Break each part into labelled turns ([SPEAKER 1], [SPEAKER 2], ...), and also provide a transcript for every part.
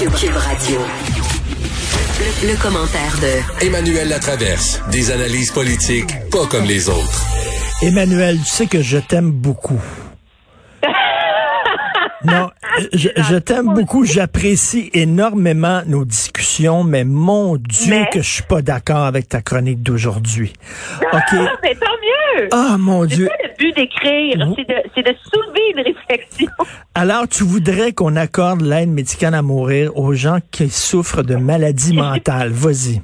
[SPEAKER 1] Cube, Radio. Le, commentaire de
[SPEAKER 2] Emmanuel Latraverse. Des analyses politiques pas comme les autres.
[SPEAKER 3] Emmanuel, tu sais que je t'aime beaucoup. Non, je, t'aime beaucoup, j'apprécie énormément nos discussions, mais mon Dieu que je suis pas d'accord avec ta chronique d'aujourd'hui.
[SPEAKER 4] OK. mais tant mieux.
[SPEAKER 3] Ah, mon Dieu.
[SPEAKER 4] C'est le but d'écrire, c'est de, soulever une réflexion.
[SPEAKER 3] Alors, tu voudrais qu'on accorde l'aide médicale à mourir aux gens qui souffrent de maladies mentales. Vas-y.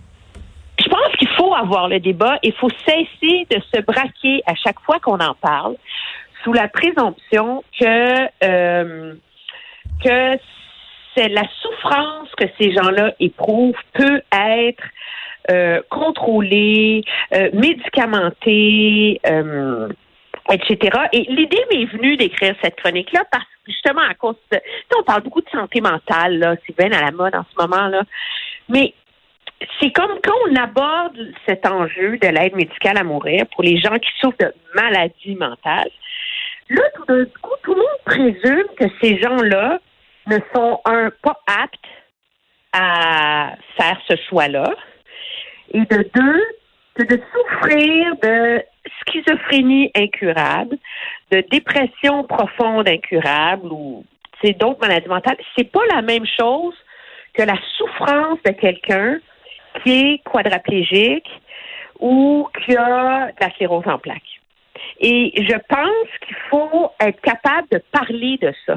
[SPEAKER 4] Je pense qu'il faut avoir le débat. Il faut cesser de se braquer à chaque fois qu'on en parle sous la présomption que euh, que c'est la souffrance que ces gens-là éprouvent peut être euh, contrôlée, euh, médicamentée, euh, etc. Et l'idée m'est venue d'écrire cette chronique-là parce que justement à cause de, on parle beaucoup de santé mentale là, c'est bien à la mode en ce moment là, mais c'est comme quand on aborde cet enjeu de l'aide médicale à mourir pour les gens qui souffrent de maladies mentales, Là, tout d'un coup, tout le monde présume que ces gens-là ne sont, un, pas aptes à faire ce choix-là, et de deux, que de souffrir de schizophrénie incurable, de dépression profonde incurable ou d'autres maladies mentales, c'est pas la même chose que la souffrance de quelqu'un qui est quadraplégique ou qui a de la sclérose en plaques. Et je pense qu'il faut être capable de parler de ça.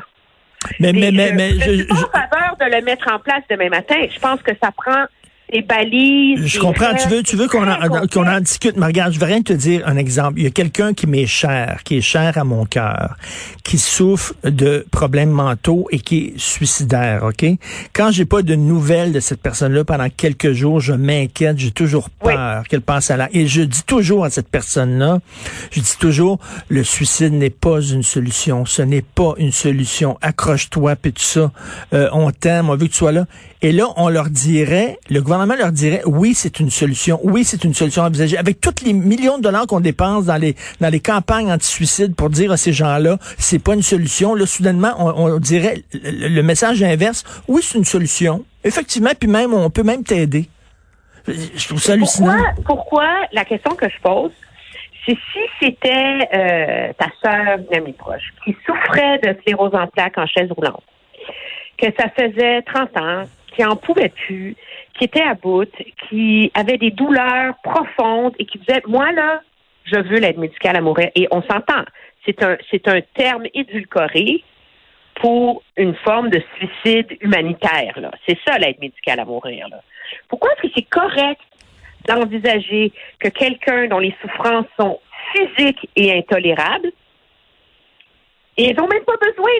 [SPEAKER 3] Mais, mais, mais, mais,
[SPEAKER 4] je, suis en faveur de le mettre en place demain matin. Je pense que ça prend des balises.
[SPEAKER 3] Je comprends. Tu veux, tu veux qu'on en, qu'on en discute. Mais regarde, je vais rien te dire un exemple. Il y a quelqu'un qui m'est cher, qui est cher à mon cœur, qui souffre de problèmes mentaux et qui est suicidaire, OK? Quand j'ai pas de nouvelles de cette personne-là pendant quelques jours, je m'inquiète, j'ai toujours peur qu'elle pense à la... Et je dis toujours à cette personne-là, je dis toujours, le suicide n'est pas une solution. Ce n'est pas une solution. Accroche-toi, puis tout ça. Euh, on t'aime, on veut que tu sois là. Et là, on leur dirait, le gouvernement leur dirait, oui, c'est une solution, oui, c'est une solution envisagée. Avec tous les millions de dollars qu'on dépense dans les dans les campagnes anti-suicide pour dire à ces gens-là, c'est pas une solution. Là, soudainement, on, dirait le, message inverse, oui, c'est une solution. Effectivement, puis même, on peut même t'aider. Je trouve ça hallucinant.
[SPEAKER 4] Pourquoi, pourquoi la question que je pose, c'est si c'était euh, ta sœur, une amie proche, qui souffrait de sclérose en plaques en chaise roulante, que ça faisait 30 ans, qui en pouvait plus, qui était à bout, qui avait des douleurs profondes et qui disait, moi là, je veux l'aide médicale à mourir. Et on s'entend, c'est un, un terme édulcoré pour une forme de suicide humanitaire. C'est ça l'aide médicale à mourir. Pourquoi est-ce que c'est correct d'envisager que quelqu'un dont les souffrances sont physiques et intolérables, et ils n'ont même pas besoin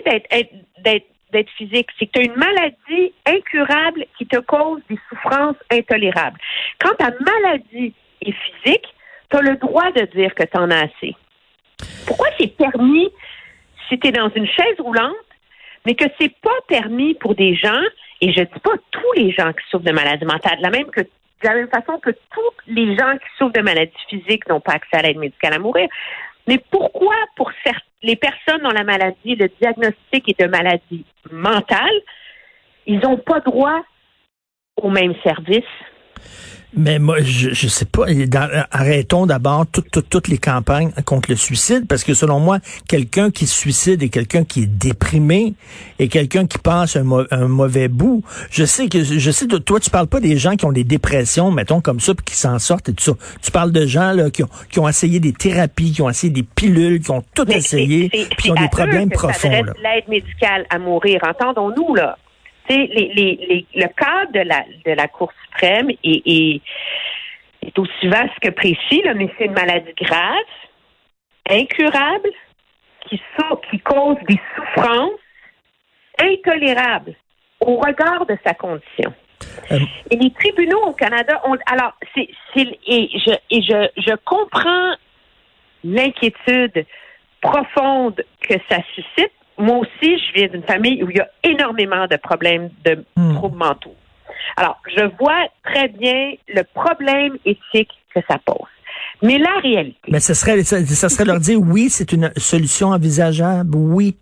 [SPEAKER 4] d'être d'être physique, c'est que tu as une maladie incurable qui te cause des souffrances intolérables. Quand ta maladie est physique, tu as le droit de dire que tu en as assez. Pourquoi c'est permis si tu es dans une chaise roulante, mais que c'est pas permis pour des gens, et je dis pas tous les gens qui souffrent de maladies mentales, la même que de la même façon que tous les gens qui souffrent de maladies physiques n'ont pas accès à l'aide médicale à mourir. Mais pourquoi, pour les personnes dont la maladie, le diagnostic est de maladie mentale, ils n'ont pas droit au même service?
[SPEAKER 3] Mais moi, je, je sais pas. arrêtons d'abord toutes, toutes, les campagnes contre le suicide, parce que selon moi, quelqu'un qui se suicide est quelqu'un qui est déprimé et quelqu'un qui passe un, mauvais bout. Je sais que je sais toi, tu parles pas des gens qui ont des dépressions, mettons comme ça, puis qui s'en sortent et tout ça. Tu parles de gens là qui ont, qui ont essayé des thérapies, qui ont essayé des pilules, qui ont tout essayé, puis qui ont des problèmes profonds.
[SPEAKER 4] L'aide médicale à mourir, entendons-nous là les, le cadre de la, de la Cour suprême est, aussi vaste que précis, là, mais c'est une maladie grave, incurable, qui, qui cause des souffrances intolérables au regard de sa condition. Euh, et les tribunaux au Canada ont. Alors, c'est, et je, et je, je comprends l'inquiétude profonde que ça suscite, moi aussi, je viens d'une famille où il y a énormément de problèmes de hmm. troubles mentaux. Alors, je vois très bien le problème éthique que ça pose. Mais la réalité.
[SPEAKER 3] Mais ce serait, ça, serait leur dire oui, c'est une solution envisageable, oui.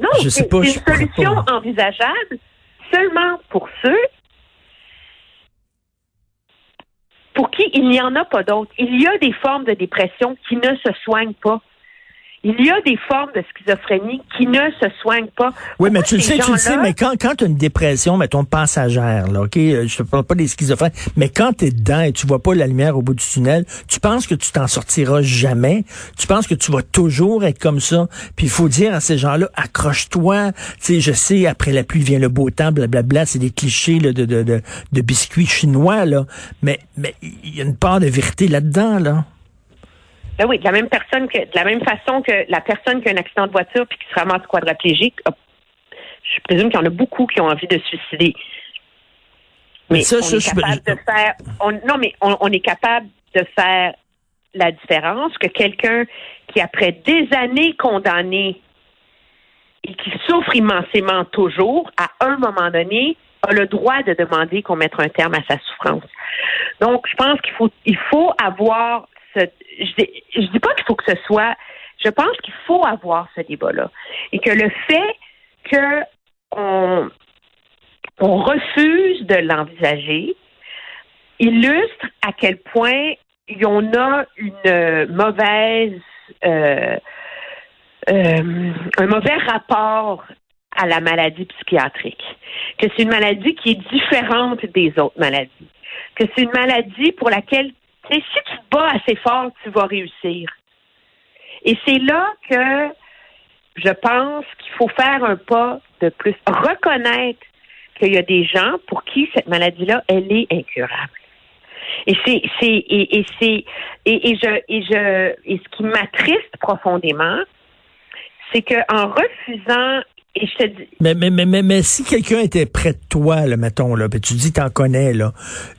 [SPEAKER 4] non, c'est une solution envisageable seulement pour ceux pour qui il n'y en a pas d'autres. Il y a des formes de dépression qui ne se soignent pas. Il y a des formes de schizophrénie qui ne se soignent pas.
[SPEAKER 3] Oui, mais tu le sais, tu le sais, mais quand, quand tu as une dépression, mettons passagère, là, OK, euh, je te parle pas des schizophrènes, mais quand tu es dedans et tu vois pas la lumière au bout du tunnel, tu penses que tu t'en sortiras jamais, tu penses que tu vas toujours être comme ça, puis il faut dire à ces gens-là, accroche-toi, tu sais, je sais, après la pluie vient le beau temps, blablabla, c'est des clichés là, de, de, de, de biscuits chinois, là, mais mais il y a une part de vérité là-dedans, là.
[SPEAKER 4] Ben oui, de la même personne que de la même façon que la personne qui a un accident de voiture puis qui se ramasse quadraplégique, hop, je présume qu'il y en a beaucoup qui ont envie de se suicider. Mais
[SPEAKER 3] Mais ça,
[SPEAKER 4] on
[SPEAKER 3] ça,
[SPEAKER 4] est capable
[SPEAKER 3] je-
[SPEAKER 4] de faire. on- non, mais on, on est capable de faire la différence que quelqu'un qui après des années condamné et qui souffre immensément toujours, à un moment donné, a le droit de demander qu'on mette un terme à sa souffrance. Donc, je pense qu'il faut, il faut avoir je dis, dis pas qu'il faut que ce soit, je pense qu'il faut avoir ce débat-là. Et que le fait que on, on refuse de l'envisager illustre à quel point on a une mauvaise, euh, euh, un mauvais rapport à la maladie psychiatrique, que c'est une maladie qui est différente des autres maladies, que c'est une maladie pour laquelle, si tu te bats assez fort, tu vas réussir. Et c'est là que je pense qu'il faut faire un pas de plus, reconnaître qu'il y a des gens pour qui cette maladie-là, elle est incurable. Et c'est, c'est, et, et c'est, et, et je, et je, et ce qui m'attriste profondément, c'est que en refusant, et je te dis,
[SPEAKER 3] Mais, mais, mais, mais, mais si quelqu'un était près de toi, là, mettons, là, puis tu dis t'en connais, là,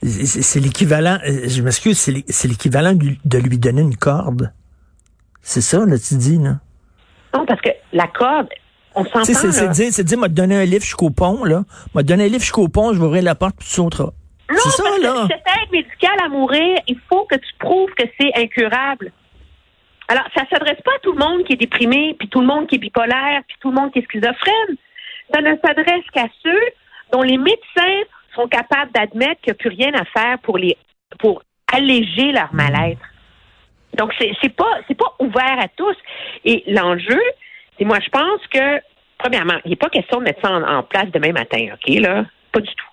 [SPEAKER 3] c'est l'équivalent, euh, je m'excuse, c'est l'é- c'est l'équivalent de lui- donner une corde. C'est ça, là, tu dis, là.
[SPEAKER 4] non, parce que la corde, on s'entend,
[SPEAKER 3] c'est- dire, c'est dire, m'a donné un livre jusqu'au pont, là. M'a donné un livre jusqu'au pont, je vais ouvrir la porte, puis tu sauteras.
[SPEAKER 4] Non,
[SPEAKER 3] C'est ça,
[SPEAKER 4] parce
[SPEAKER 3] là.
[SPEAKER 4] que cette aide médicale à mourir, il faut que tu prouves que c'est incurable. Alors, ça s'adresse pas à tout le monde qui est déprimé, puis tout le monde qui est bipolaire, puis tout le monde qui est schizophrène. Ça ne s'adresse qu'à ceux dont les médecins sont capables d'admettre qu'il n'y a plus rien à faire pour les pour alléger leur mal-être. Donc, c'est pas c'est pas ouvert à tous. Et l'enjeu, c'est moi, je pense que, premièrement, il n'est pas question de mettre ça en, place demain matin, OK, là? Pas du tout.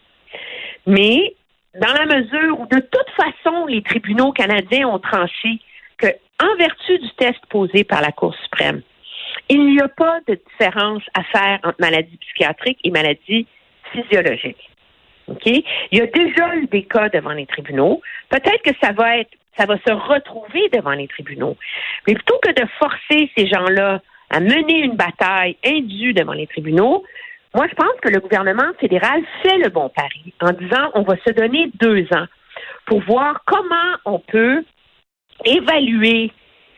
[SPEAKER 4] Mais dans la mesure où de toute façon les tribunaux canadiens ont tranché en vertu du test posé par la Cour suprême, il n'y a pas de différence à faire entre maladie psychiatrique et maladie physiologique. OK? Il y a déjà eu des cas devant les tribunaux. Peut-être que ça va être, ça va se retrouver devant les tribunaux. Mais plutôt que de forcer ces gens-là à mener une bataille indue devant les tribunaux, moi, je pense que le gouvernement fédéral fait le bon pari en disant on va se donner deux ans pour voir comment on peut évaluer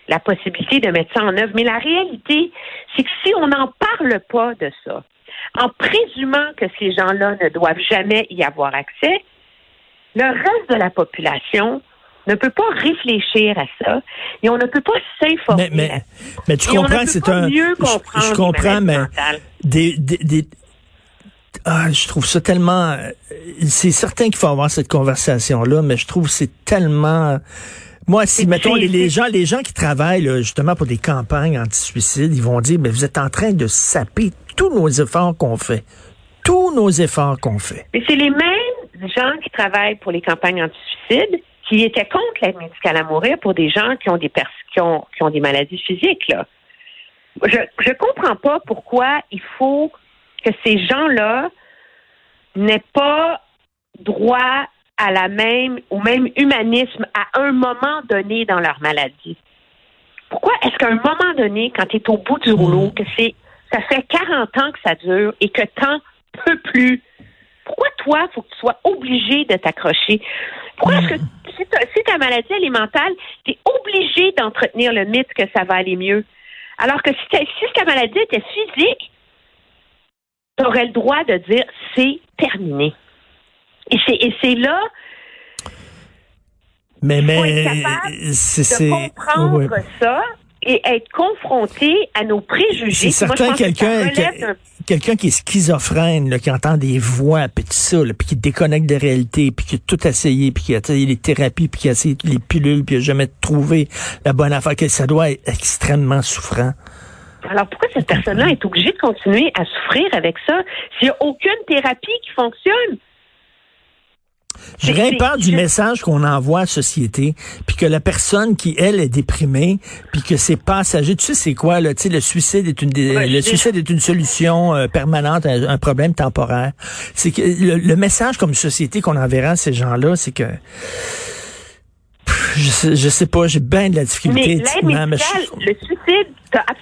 [SPEAKER 4] la possibilité de mettre ça en œuvre. Mais la réalité, c'est que si on n'en parle pas de ça, en présumant que ces gens-là ne doivent jamais y avoir accès, le reste de la population ne peut pas réfléchir à ça et on ne peut pas s'informer.
[SPEAKER 3] Mais, mais,
[SPEAKER 4] là-dessus.
[SPEAKER 3] mais tu
[SPEAKER 4] Et
[SPEAKER 3] comprends, c'est un.
[SPEAKER 4] mieux
[SPEAKER 3] je- je, comprends, mais des, des, des- ah, je trouve ça tellement. euh, C'est certain qu'il faut avoir cette conversation-là, mais je trouve que c'est tellement. Moi, si, mettons, les, gens, les gens qui travaillent là, justement pour des campagnes anti-suicide, ils vont dire, mais vous êtes en train de saper tous nos efforts qu'on fait. Tous nos efforts qu'on fait.
[SPEAKER 4] Mais c'est les mêmes gens qui travaillent pour les campagnes anti-suicide qui étaient contre l'aide médicale à mourir pour des gens qui ont des pers- qui ont, qui ont des maladies physiques. Là. Je je comprends pas pourquoi il faut que ces gens-là n'aient pas droit à la même au même humanisme à un moment donné dans leur maladie. Pourquoi est-ce qu'à un moment donné, quand tu es au bout du rouleau, que c'est ça fait 40 ans que ça dure et que tant peut plus, pourquoi toi, faut que tu sois obligé de t'accrocher? Pourquoi est-ce que si, ta- si ta maladie elle est mentale, tu es obligé d'entretenir le mythe que ça va aller mieux? Alors que si si ta maladie était physique, tu aurais le droit de dire c'est terminé. Et c'est, là
[SPEAKER 3] Mais,
[SPEAKER 4] faut
[SPEAKER 3] mais,
[SPEAKER 4] être capable
[SPEAKER 3] c'est,
[SPEAKER 4] de
[SPEAKER 3] c'est,
[SPEAKER 4] comprendre
[SPEAKER 3] ouais.
[SPEAKER 4] ça et être confronté à nos préjugés.
[SPEAKER 3] C'est certain quelqu'un quelqu'un qui est schizophrène, là, qui entend des voix, puis tout ça, puis qui déconnecte de réalité, puis qui a tout essayé, puis qui a essayé les thérapies, puis qui a essayé les pilules, puis qui a jamais trouvé la bonne affaire, que ça doit être extrêmement souffrant.
[SPEAKER 4] Alors pourquoi cette personne-là est obligée de continuer à souffrir avec ça? S'il n'y a aucune thérapie qui fonctionne?
[SPEAKER 3] J'ai peur du message qu'on envoie à la société, puis que la personne qui, elle, est déprimée, puis que c'est passager. Tu sais, c'est quoi, là? Tu sais, le suicide est une, le suicide est une solution euh, permanente à un problème temporaire. C'est que le, message comme société qu'on enverra à ces gens-là, c'est que je sais, je sais pas, j'ai bien de la difficulté.
[SPEAKER 4] Mais l'aide médicale, le suicide,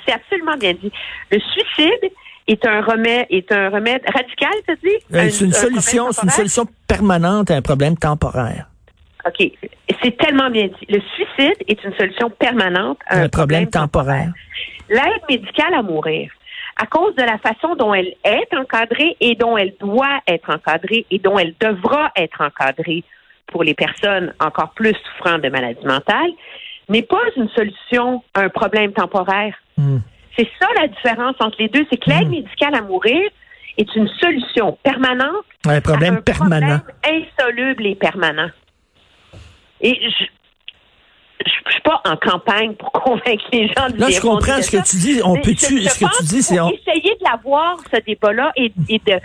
[SPEAKER 4] c'est absolument bien dit. Le suicide, est un remède, est un remède radical, tu dis?
[SPEAKER 3] Euh, c'est une solution, c'est une solution permanente à un problème temporaire.
[SPEAKER 4] OK. C'est tellement bien dit. Le suicide est une solution permanente à un, problème, temporaire. L'aide médicale à mourir, à cause de la façon dont elle est encadrée et dont elle doit être encadrée et dont elle devra être encadrée pour les personnes encore plus souffrant de maladies mentales, n'est pas une solution à un problème temporaire. Hmm. C'est ça la différence entre les deux, c'est que l'aide hmm. médicale à mourir est une solution permanente
[SPEAKER 3] un problème permanent.
[SPEAKER 4] insoluble et permanent. Et je, je, suis pas en campagne pour convaincre les gens de
[SPEAKER 3] Là, je comprends ce que tu dis. On peut-tu, ce que tu dis, c'est
[SPEAKER 4] essayer de l'avoir ce débat-là et, de,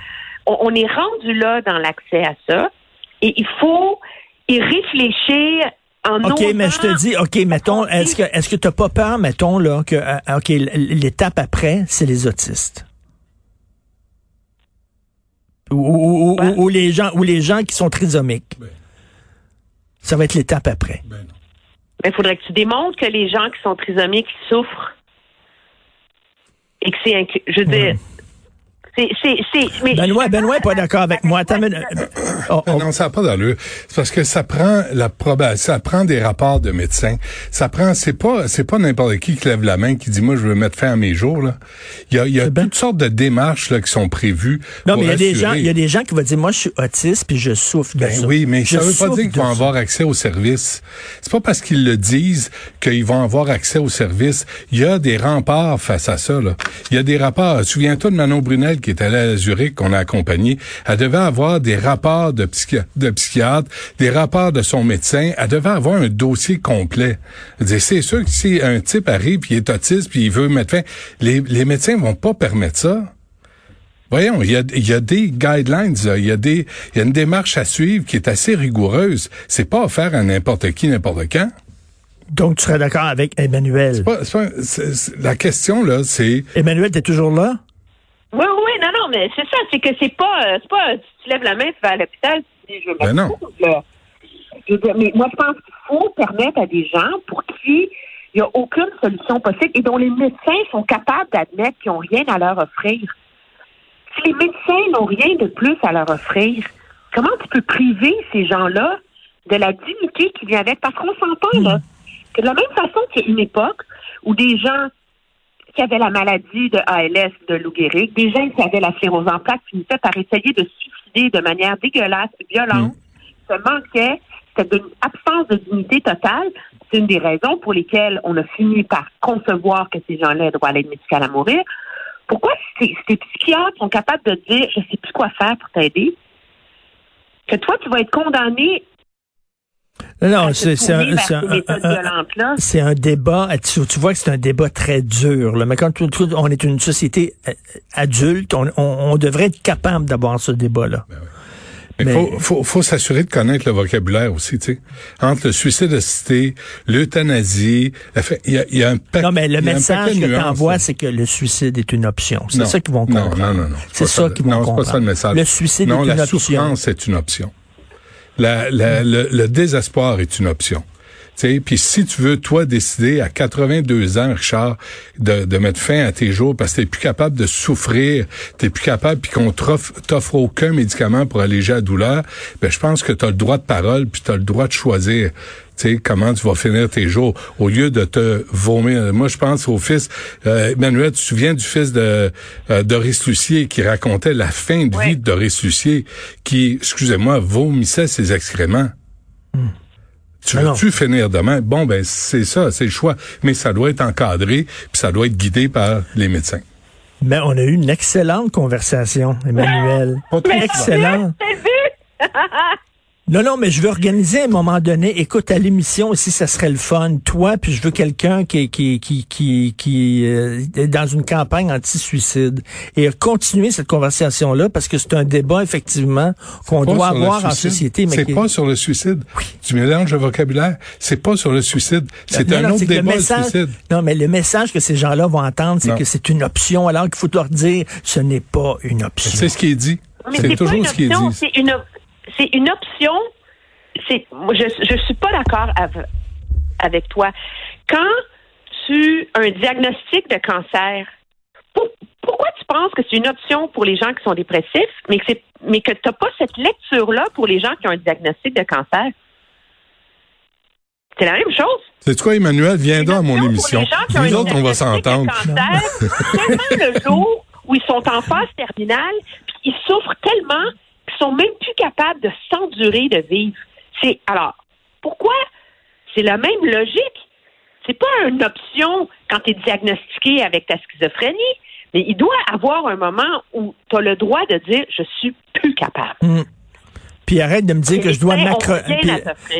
[SPEAKER 4] on, est rendu là dans l'accès à ça et il faut y réfléchir
[SPEAKER 3] OK, mais je te dis, OK, mettons, est-ce que est-ce que tu n'as pas peur, mettons, là, que euh, OK, l'étape après, c'est les autistes? Ou, ou, les gens ou les gens qui sont trisomiques? Ben. Ça va être l'étape après.
[SPEAKER 4] Ben il faudrait que tu démontres que les gens qui sont trisomiques souffrent et que c'est je veux dire
[SPEAKER 3] Benoît, Benoît n'est pas d'accord avec moi.
[SPEAKER 5] Oh, oh. Non, ça n'a pas d'allure. C'est parce que ça prend la ça prend des rapports de médecins. Ça prend, c'est pas, c'est pas n'importe qui qui lève la main qui dit moi je veux mettre fin à mes jours là. Il y a, il y a toutes sortes de démarches là qui sont prévues.
[SPEAKER 3] Non, mais il y a des gens, il y a des gens qui vont dire moi je suis autiste puis je souffre de
[SPEAKER 5] ben
[SPEAKER 3] ça.
[SPEAKER 5] Oui, mais ça veut pas dire qu'ils vont avoir accès aux services. C'est pas parce qu'ils le disent qu'ils vont avoir accès aux services. Il y a des remparts face à ça là. Il y a des rapports. Souviens-toi de Manon Brunel qui est allée à Zurich qu'on a accompagné. Elle devait avoir des rapports de, de psychiatre, des rapports de son médecin. Elle devait avoir un dossier complet. C'est sûr que si un type arrive puis il est autiste puis il veut mettre fin, les, les médecins vont pas permettre ça. Voyons, il y a, y a des guidelines, il y a des, y a une démarche à suivre qui est assez rigoureuse. C'est pas offert à n'importe qui, n'importe quand.
[SPEAKER 3] Donc, tu serais d'accord avec Emmanuel?
[SPEAKER 5] Pas, la question, là, c'est...
[SPEAKER 3] Emmanuel, t'es toujours là?
[SPEAKER 4] Oui, oui, non, non, mais c'est ça, c'est que c'est pas, euh, c'est pas, tu lèves la main, tu vas à l'hôpital, tu dis, je veux ben non. mais moi, je pense qu'il faut permettre à des gens pour qui il n'y a aucune solution possible et dont les médecins sont capables d'admettre qu'ils n'ont rien à leur offrir. Si les médecins n'ont rien de plus à leur offrir, comment tu peux priver ces gens-là de la dignité qui vient avec? Parce qu'on s'entend, là, que de la même façon qu'il y a une époque où des gens qui avaient la maladie de ALS de Lou Gehrig, des gens qui avaient la sclérose en plaques finissaient par essayer de suicider de manière dégueulasse, violente, mm. se manquait, c'était une absence de dignité totale. C'est une des raisons pour lesquelles on a fini par concevoir que ces gens-là aient droit à l'aide médicale à mourir. Pourquoi ces, ces psychiatres sont capables de dire je sais plus quoi faire pour t'aider? Que toi, tu vas être condamné
[SPEAKER 3] non, c'est un, c'est un, débat. Tu, vois que c'est un débat très dur. Là. Mais quand on est une société euh, adulte, on, devrait être capable d'avoir ce débat-là.
[SPEAKER 5] Ben mais il faut, faut, s'assurer de connaître le vocabulaire aussi, tu sais. Entre le suicide assisté, l'euthanasie, il y a, y a, un paquet
[SPEAKER 3] Non, mais le message que tu envoies, c'est que le suicide est une option. C'est ça qu'ils vont comprendre. Non, non, non. C'est ça qu'ils vont comprendre. Non, c'est pas ça le message. Le suicide est une option. Non, la
[SPEAKER 5] souffrance est une option le, désespoir est une option. Puis si tu veux, toi, décider à 82 ans, Richard, de, de mettre fin à tes jours parce que t'es plus capable de souffrir, t'es plus capable, puis qu'on t'offre aucun médicament pour alléger la douleur, ben je pense que tu as le droit de parole, puis tu as le droit de choisir sais, comment tu vas finir tes jours au lieu de te vomir. Moi, je pense au fils euh, Emmanuel, tu te souviens du fils de euh, Doris Lucier qui racontait la fin de vie de Doris Lucier, qui, excusez-moi, vomissait ses excréments. Hmm. Tu
[SPEAKER 3] Ah
[SPEAKER 5] veux-tu finir demain? Bon, ben c'est ça, c'est le choix. Mais ça doit être encadré, puis ça doit être guidé par les médecins.
[SPEAKER 3] Mais on a eu une excellente conversation, Emmanuel.
[SPEAKER 5] Pas
[SPEAKER 3] Non, non, mais je veux organiser à un moment donné, écoute, à l'émission aussi, ça serait le fun. Toi, puis je veux quelqu'un qui, qui, qui, qui, qui euh, est dans une campagne anti-suicide. Et continuer cette conversation-là, parce que c'est un débat, effectivement, qu'on doit avoir en société. mais
[SPEAKER 5] C'est
[SPEAKER 3] qui-
[SPEAKER 5] pas sur le suicide. Tu mélanges le vocabulaire. C'est pas sur le suicide. C'est un
[SPEAKER 3] non,
[SPEAKER 5] autre
[SPEAKER 3] le
[SPEAKER 5] débat, le
[SPEAKER 3] message-
[SPEAKER 5] suicide.
[SPEAKER 3] Non, mais le message que ces gens-là vont entendre, c'est que c'est une option, alors qu'il faut leur dire, ce n'est pas une option.
[SPEAKER 5] C'est ce qui est dit. C'est
[SPEAKER 4] pas
[SPEAKER 5] toujours ce qui est dit.
[SPEAKER 4] C'est une, op- c'est une option. C'est, moi, je, je suis pas d'accord av- avec toi. Quand tu as un diagnostic de cancer, pour- pourquoi tu penses que c'est une option pour les gens qui sont dépressifs, mais que c'est, mais que t'as pas cette lecture-là pour les gens qui ont un diagnostic de cancer? C'est la même chose.
[SPEAKER 5] C'est quoi, Emmanuel? Viens donc à mon émission.
[SPEAKER 4] gens qui ont
[SPEAKER 5] Nous
[SPEAKER 4] un
[SPEAKER 5] autres, on va
[SPEAKER 4] diagnostic de
[SPEAKER 5] s'entendre.
[SPEAKER 4] cancer, le jour où ils sont en phase terminale, puis ils souffrent tellement sont même plus capables de s'endurer de vivre. C'est alors pourquoi? C'est la même logique. C'est pas une option quand tu es diagnostiqué avec ta schizophrénie, mais il doit avoir un moment où tu as le droit de dire je suis plus capable.
[SPEAKER 3] Puis arrête de me dire que je dois m'accrocher.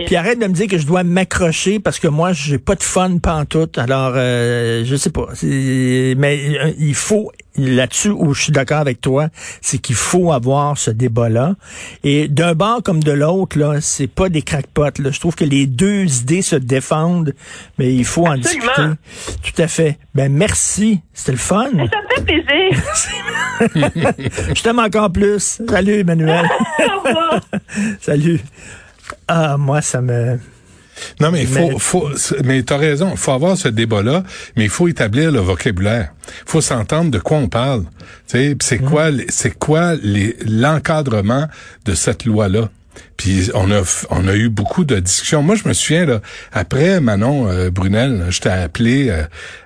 [SPEAKER 3] Puis, arrête de me dire que je dois m'accrocher parce que moi j'ai pas de fun pantoute. Alors euh, je sais pas. Mais euh, il faut là-dessus où je suis d'accord avec toi, c'est qu'il faut avoir ce débat-là. Et d'un bord comme de l'autre, là, c'est pas des crackpots. Là. Je trouve que les deux idées se défendent, mais il faut en discuter. Tout à fait. Ben merci, c'était le fun.
[SPEAKER 4] Ça me fait plaisir.
[SPEAKER 3] Je t'aime encore plus. Salut Emmanuel.
[SPEAKER 4] Au revoir.
[SPEAKER 3] Salut. Ah moi ça me
[SPEAKER 5] Non, mais il faut,
[SPEAKER 3] Mais-
[SPEAKER 5] faut, mais t'as raison. Il faut avoir ce débat-là, mais il faut établir le vocabulaire. Il faut s'entendre de quoi on parle. Tu sais, pis c'est quoi, c'est quoi les, l'encadrement de cette loi-là? Puis on a, on a eu beaucoup de discussions. Moi, je me souviens, là, après Manon euh, Brunel, je t'ai appelé euh,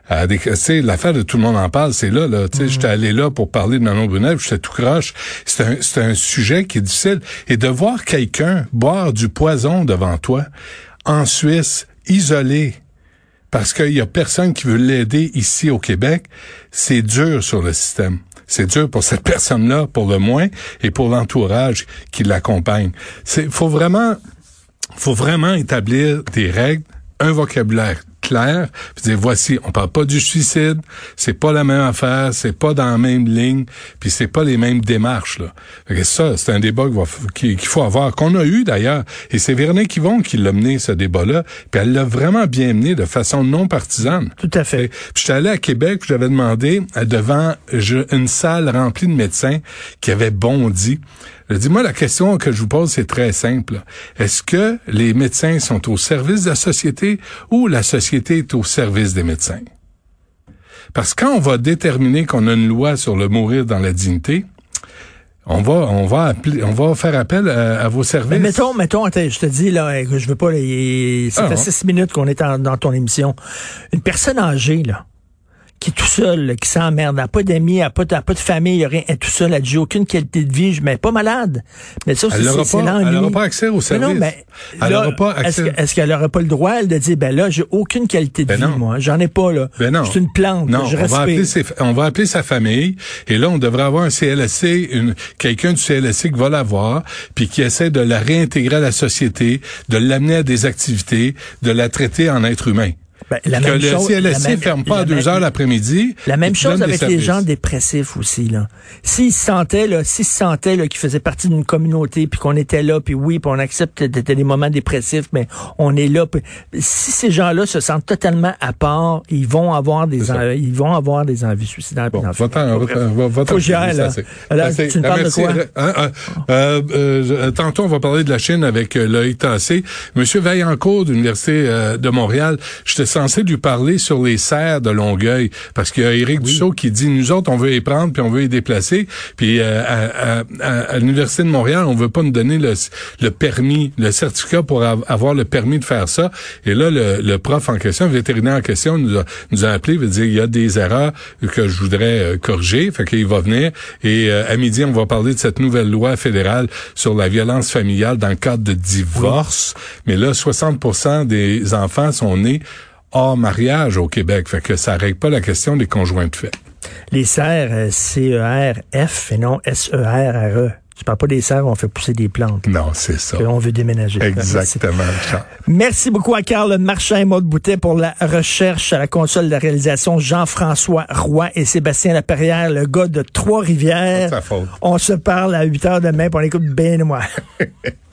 [SPEAKER 5] à des... Tu sais, l'affaire de tout le monde en parle, c'est là, là. Tu sais, j'étais allé là pour parler de Manon Brunel, j'étais tout croche. C'est un, c'est un sujet qui est difficile. Et de voir quelqu'un boire du poison devant toi, en Suisse, isolé, parce qu'il y a personne qui veut l'aider ici au Québec, c'est dur sur le système. C'est dur pour cette personne-là, pour le moins, et pour l'entourage qui l'accompagne. C'est, faut vraiment, faut vraiment établir des règles, un vocabulaire clair, puis dire voici, on parle pas du suicide, c'est pas la même affaire, c'est pas dans la même ligne, puis c'est pas les mêmes démarches là. Fait que ça, c'est un débat qu'il faut avoir, qu'on a eu d'ailleurs, et c'est Véronique Yvon qui l'a mené ce débat-là, puis elle l'a vraiment bien mené de façon non partisane.
[SPEAKER 3] tout à fait.
[SPEAKER 5] Puis j'étais allé à Québec, j'avais demandé euh, devant une salle remplie de médecins qui avaient bondi. Je dis, moi, la question que je vous pose, c'est très simple. Est-ce que les médecins sont au service de la société ou la société est au service des médecins? Parce que quand on va déterminer qu'on a une loi sur le mourir dans la dignité, on va, on va appeler, on va faire appel à, à vos services.
[SPEAKER 3] Mais mettons, mettons, attends, je te dis là, que je veux pas, là, ça
[SPEAKER 5] Ah,
[SPEAKER 3] fait six minutes qu'on est en- dans ton émission. Une personne âgée, là, qui est tout seul, là, qui s'emmerde, n'a pas d'amis, n'a pas, de- n'a pas de famille, il a rien, elle est tout seul, elle n'a aucune qualité de vie, mais pas malade. Mais ça, c'est
[SPEAKER 5] pas, elle
[SPEAKER 3] l'ennui.
[SPEAKER 5] n'aura pas accès au
[SPEAKER 3] Mais
[SPEAKER 5] service.
[SPEAKER 3] non, mais
[SPEAKER 5] elle
[SPEAKER 3] là,
[SPEAKER 5] n'aura pas
[SPEAKER 3] est-ce
[SPEAKER 5] accès.
[SPEAKER 3] est-ce qu'elle n'aurait pas le droit, elle, de dire, ben là, j'ai aucune qualité de
[SPEAKER 5] Ben
[SPEAKER 3] vie,
[SPEAKER 5] non.
[SPEAKER 3] moi. J'en ai pas, là.
[SPEAKER 5] Ben non.
[SPEAKER 3] Je suis une plante,
[SPEAKER 5] Non,
[SPEAKER 3] je
[SPEAKER 5] on va, appeler ses- on va appeler sa famille et là on devrait avoir un CLSC, une, quelqu'un du CLSC qui va la voir puis qui essaie de la réintégrer à la société, de l'amener à des activités, de la traiter en être humain.
[SPEAKER 3] Ben, la
[SPEAKER 5] que
[SPEAKER 3] même
[SPEAKER 5] le
[SPEAKER 3] chose-
[SPEAKER 5] CLSC
[SPEAKER 3] la même-
[SPEAKER 5] ferme pas à deux
[SPEAKER 3] même-
[SPEAKER 5] heures l'après-midi.
[SPEAKER 3] La même chose avec les gens dépressifs aussi là. S'ils se sentaient là, s'ils se sentaient qu'ils faisaient partie d'une communauté puis qu'on était là puis oui, puis on accepte des moments dépressifs mais on est là puis- si ces gens-là se sentent totalement à part, ils vont avoir des en- ils vont avoir des envies suicidaires.
[SPEAKER 5] Bon, va-t'en, va-t'en,
[SPEAKER 3] que là.
[SPEAKER 5] c'est-
[SPEAKER 3] tu me parles de quoi?
[SPEAKER 5] Hein, hein, euh, euh, je- tantôt, on va parler de la Chine avec euh, Loïc Tassé. Monsieur Vaillancourt de l'Université euh, de Montréal, je te sens censé lui parler sur les serres de Longueuil, parce qu'il y a Éric Dussault qui dit, nous autres, on veut les prendre, puis on veut les déplacer, puis euh, à, à, à, l'Université de Montréal, on veut pas nous donner le, le permis, le certificat pour avoir le permis de faire ça. Et là, le, le prof en question, le vétérinaire en question, nous a, nous a appelé, veut dire, il y a des erreurs que je voudrais euh, corriger, fait qu'il va venir, et euh, à midi, on va parler de cette nouvelle loi fédérale sur la violence familiale dans le cadre de divorce. Mais là, 60% des enfants sont nés hors mariage au Québec. Fait que ça règle pas la question des conjoints de fait.
[SPEAKER 3] Les serres, euh, C-E-R-F et non S-E-R-R-E. Tu parles pas des serres où on fait pousser des plantes.
[SPEAKER 5] Non, c'est ça.
[SPEAKER 3] On veut déménager.
[SPEAKER 5] Exactement.
[SPEAKER 3] Merci beaucoup à Carl Marchand et Maud Boutet pour la recherche à la console de réalisation. Jean-François Roy et Sébastien Laperrière, le gars de Trois-Rivières. On se parle à 8 heures demain pour l'écoute bien moi.